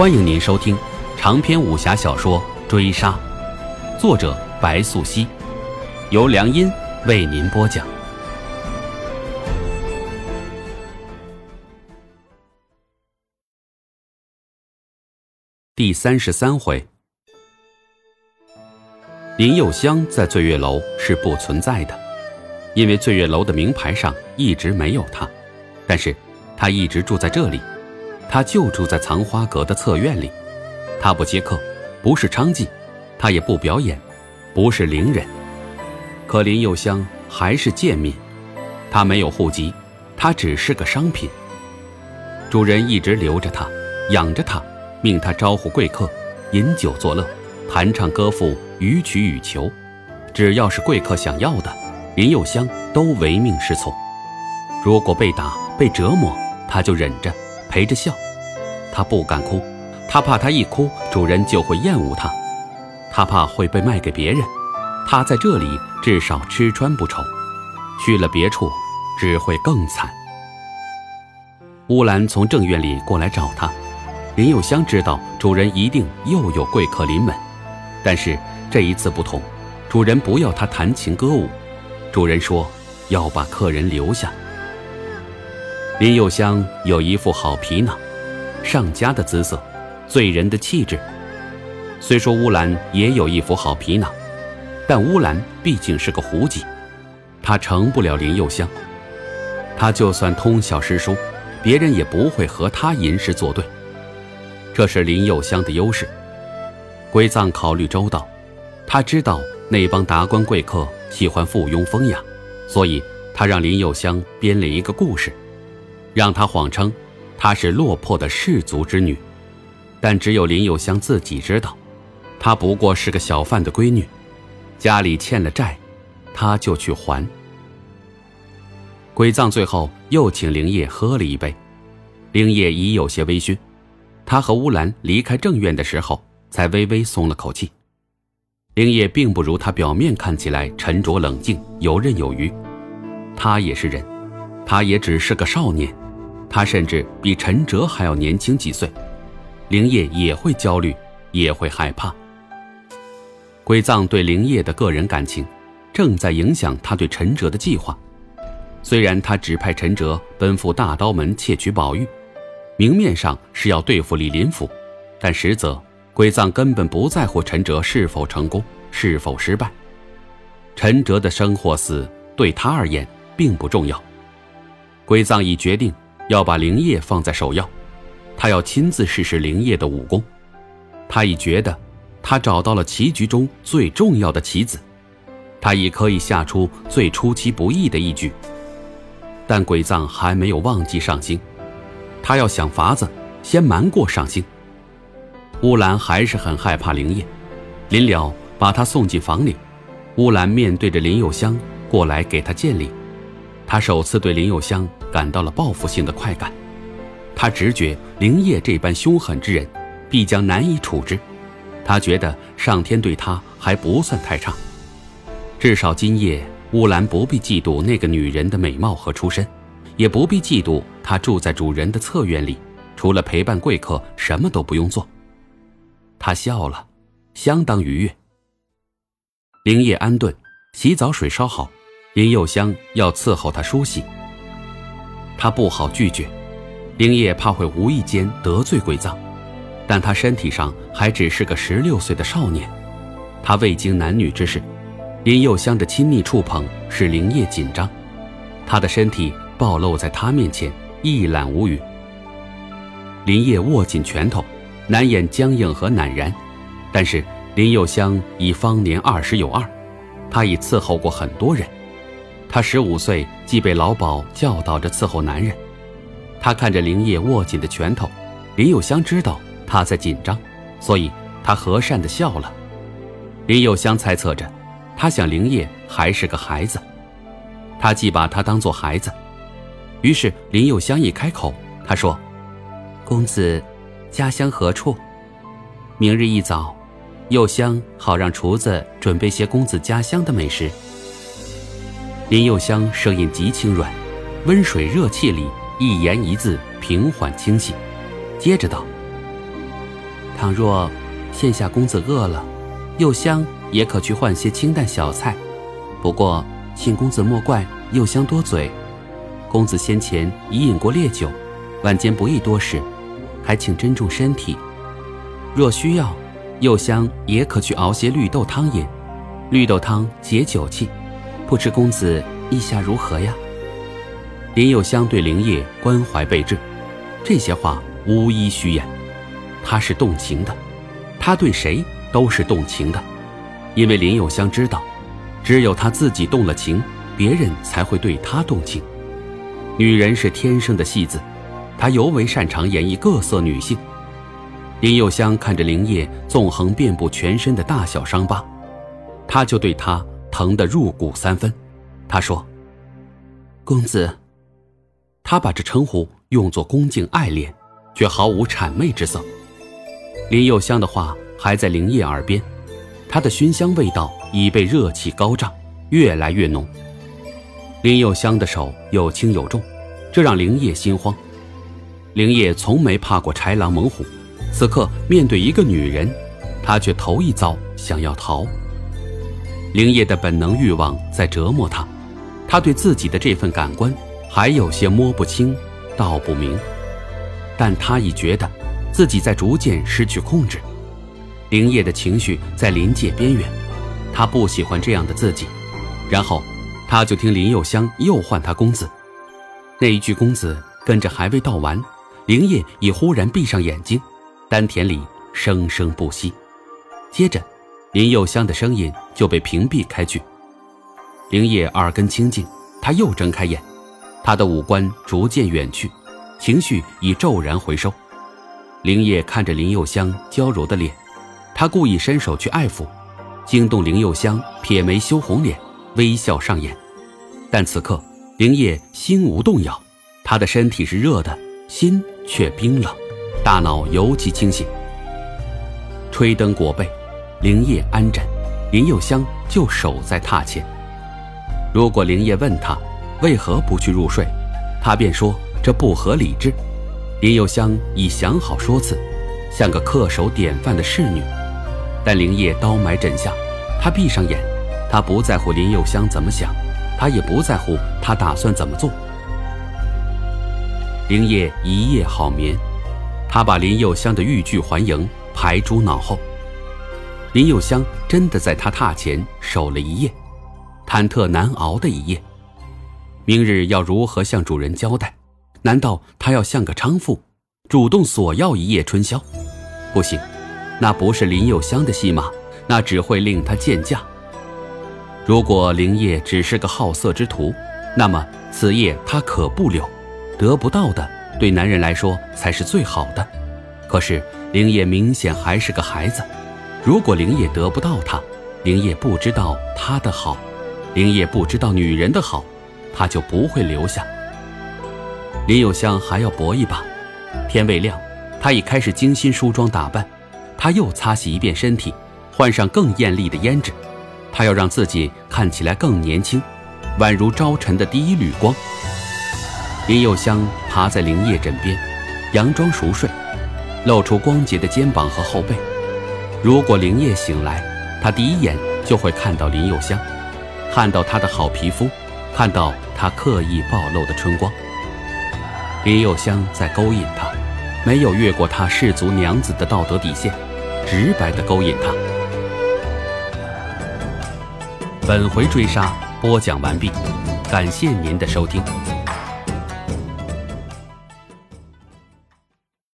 欢迎您收听长篇武侠小说《追杀》，作者白素熙，由良音为您播讲。第三十三回，林佑香在醉月楼是不存在的，因为醉月楼的名牌上一直没有他，但是他一直住在这里。他就住在藏花阁的侧院里，他不接客，不是娼妓，他也不表演，不是伶人。可林佑香还是贱民，他没有户籍，他只是个商品。主人一直留着他，养着他，命他招呼贵客，饮酒作乐，弹唱歌赋，予取予求，只要是贵客想要的，林佑香都唯命是从。如果被打、被折磨，他就忍着。陪着笑，他不敢哭，他怕他一哭，主人就会厌恶他，他怕会被卖给别人，他在这里至少吃穿不愁，去了别处只会更惨。乌兰从正院里过来找他，林有香知道主人一定又有贵客临门，但是这一次不同，主人不要他弹琴歌舞，主人说要把客人留下。林幼香有一副好皮囊，上佳的姿色，醉人的气质。虽说乌兰也有一副好皮囊，但乌兰毕竟是个胡姬，她成不了林幼香。他就算通晓诗书，别人也不会和他吟诗作对。这是林幼香的优势。归藏考虑周到，他知道那帮达官贵客喜欢附庸风雅，所以他让林幼香编了一个故事。让他谎称，她是落魄的士族之女，但只有林有香自己知道，她不过是个小贩的闺女，家里欠了债，她就去还。鬼藏最后又请灵叶喝了一杯，灵叶已有些微醺，他和乌兰离开正院的时候，才微微松了口气。灵叶并不如他表面看起来沉着冷静、游刃有余，他也是人，他也只是个少年。他甚至比陈哲还要年轻几岁，灵业也会焦虑，也会害怕。鬼藏对灵业的个人感情，正在影响他对陈哲的计划。虽然他指派陈哲奔赴大刀门窃取宝玉，明面上是要对付李林甫，但实则鬼藏根本不在乎陈哲是否成功，是否失败。陈哲的生或死对他而言并不重要。鬼藏已决定。要把灵叶放在首要，他要亲自试试灵叶的武功。他已觉得，他找到了棋局中最重要的棋子，他已可以下出最出其不意的一局。但鬼藏还没有忘记上星，他要想法子先瞒过上星。乌兰还是很害怕灵叶，临了把他送进房里，乌兰面对着林有香过来给他见礼。他首次对林有香感到了报复性的快感，他直觉灵叶这般凶狠之人，必将难以处置。他觉得上天对他还不算太差，至少今夜乌兰不必嫉妒那个女人的美貌和出身，也不必嫉妒她住在主人的侧院里，除了陪伴贵客什么都不用做。他笑了，相当愉悦。灵叶安顿，洗澡水烧好。林幼香要伺候他梳洗，他不好拒绝。林叶怕会无意间得罪鬼藏，但他身体上还只是个十六岁的少年，他未经男女之事。林幼香的亲密触碰使林叶紧张，他的身体暴露在他面前，一览无余。林叶握紧拳头，难掩僵硬和赧然，但是林幼香已方年二十有二，他已伺候过很多人。他十五岁即被老鸨教导着伺候男人，他看着林叶握紧的拳头，林有香知道他在紧张，所以他和善地笑了。林有香猜测着，他想林叶还是个孩子，他既把他当做孩子，于是林有香一开口，他说：“公子，家乡何处？明日一早，柚香好让厨子准备些公子家乡的美食。”林佑香声音极轻软，温水热气里一言一字平缓清晰，接着道：“倘若现下公子饿了，柚香也可去换些清淡小菜。不过，请公子莫怪柚香多嘴。公子先前已饮过烈酒，晚间不宜多食，还请珍重身体。若需要，柚香也可去熬些绿豆汤饮。绿豆汤解酒气，不知公子意下如何呀？林有香对灵叶关怀备至，这些话无一虚言。他是动情的，他对谁都是动情的，因为林有香知道，只有他自己动了情，别人才会对他动情。女人是天生的戏子，她尤为擅长演绎各色女性。林有香看着灵叶纵横遍布全身的大小伤疤。他就对他疼得入骨三分，他说：“公子。”他把这称呼用作恭敬爱恋，却毫无谄媚之色。林幼香的话还在灵叶耳边，他的熏香味道已被热气高涨，越来越浓。林幼香的手有轻有重，这让灵叶心慌。灵叶从没怕过豺狼猛虎，此刻面对一个女人，他却头一遭想要逃。灵叶的本能欲望在折磨他，他对自己的这份感官还有些摸不清、道不明，但他已觉得自己在逐渐失去控制。灵叶的情绪在临界边缘，他不喜欢这样的自己。然后，他就听林佑香又唤他公子，那一句“公子”跟着还未道完，灵叶已忽然闭上眼睛，丹田里生生不息，接着。林佑香的声音就被屏蔽开去。灵叶耳根清净，他又睁开眼，他的五官逐渐远去，情绪已骤然回收。灵叶看着林佑香娇柔的脸，他故意伸手去爱抚，惊动林佑香撇眉羞红脸，微笑上演。但此刻灵叶心无动摇，他的身体是热的，心却冰冷，大脑尤其清醒。吹灯裹被。灵叶安枕，林幼香就守在榻前。如果灵叶问他为何不去入睡，他便说这不合理智。林幼香已想好说辞，像个恪守典范的侍女。但灵叶刀埋枕下，他闭上眼，他不在乎林幼香怎么想，他也不在乎他打算怎么做。灵叶一夜好眠，他把林幼香的欲拒还迎排诸脑后。林有香真的在他榻前守了一夜，忐忑难熬的一夜。明日要如何向主人交代？难道他要像个娼妇，主动索要一夜春宵？不行，那不是林有香的戏码，那只会令他见驾。如果林业只是个好色之徒，那么此夜他可不留。得不到的，对男人来说才是最好的。可是林业明显还是个孩子。如果灵叶得不到他，灵叶不知道他的好，灵叶不知道女人的好，他就不会留下。林有香还要搏一把，天未亮，他已开始精心梳妆打扮，他又擦洗一遍身体，换上更艳丽的胭脂，他要让自己看起来更年轻，宛如朝晨的第一缕光。林有香趴在灵叶枕边，佯装熟睡，露出光洁的肩膀和后背。如果灵叶醒来，他第一眼就会看到林有香，看到她的好皮肤，看到她刻意暴露的春光。林有香在勾引他，没有越过他世族娘子的道德底线，直白的勾引他。本回追杀播讲完毕，感谢您的收听。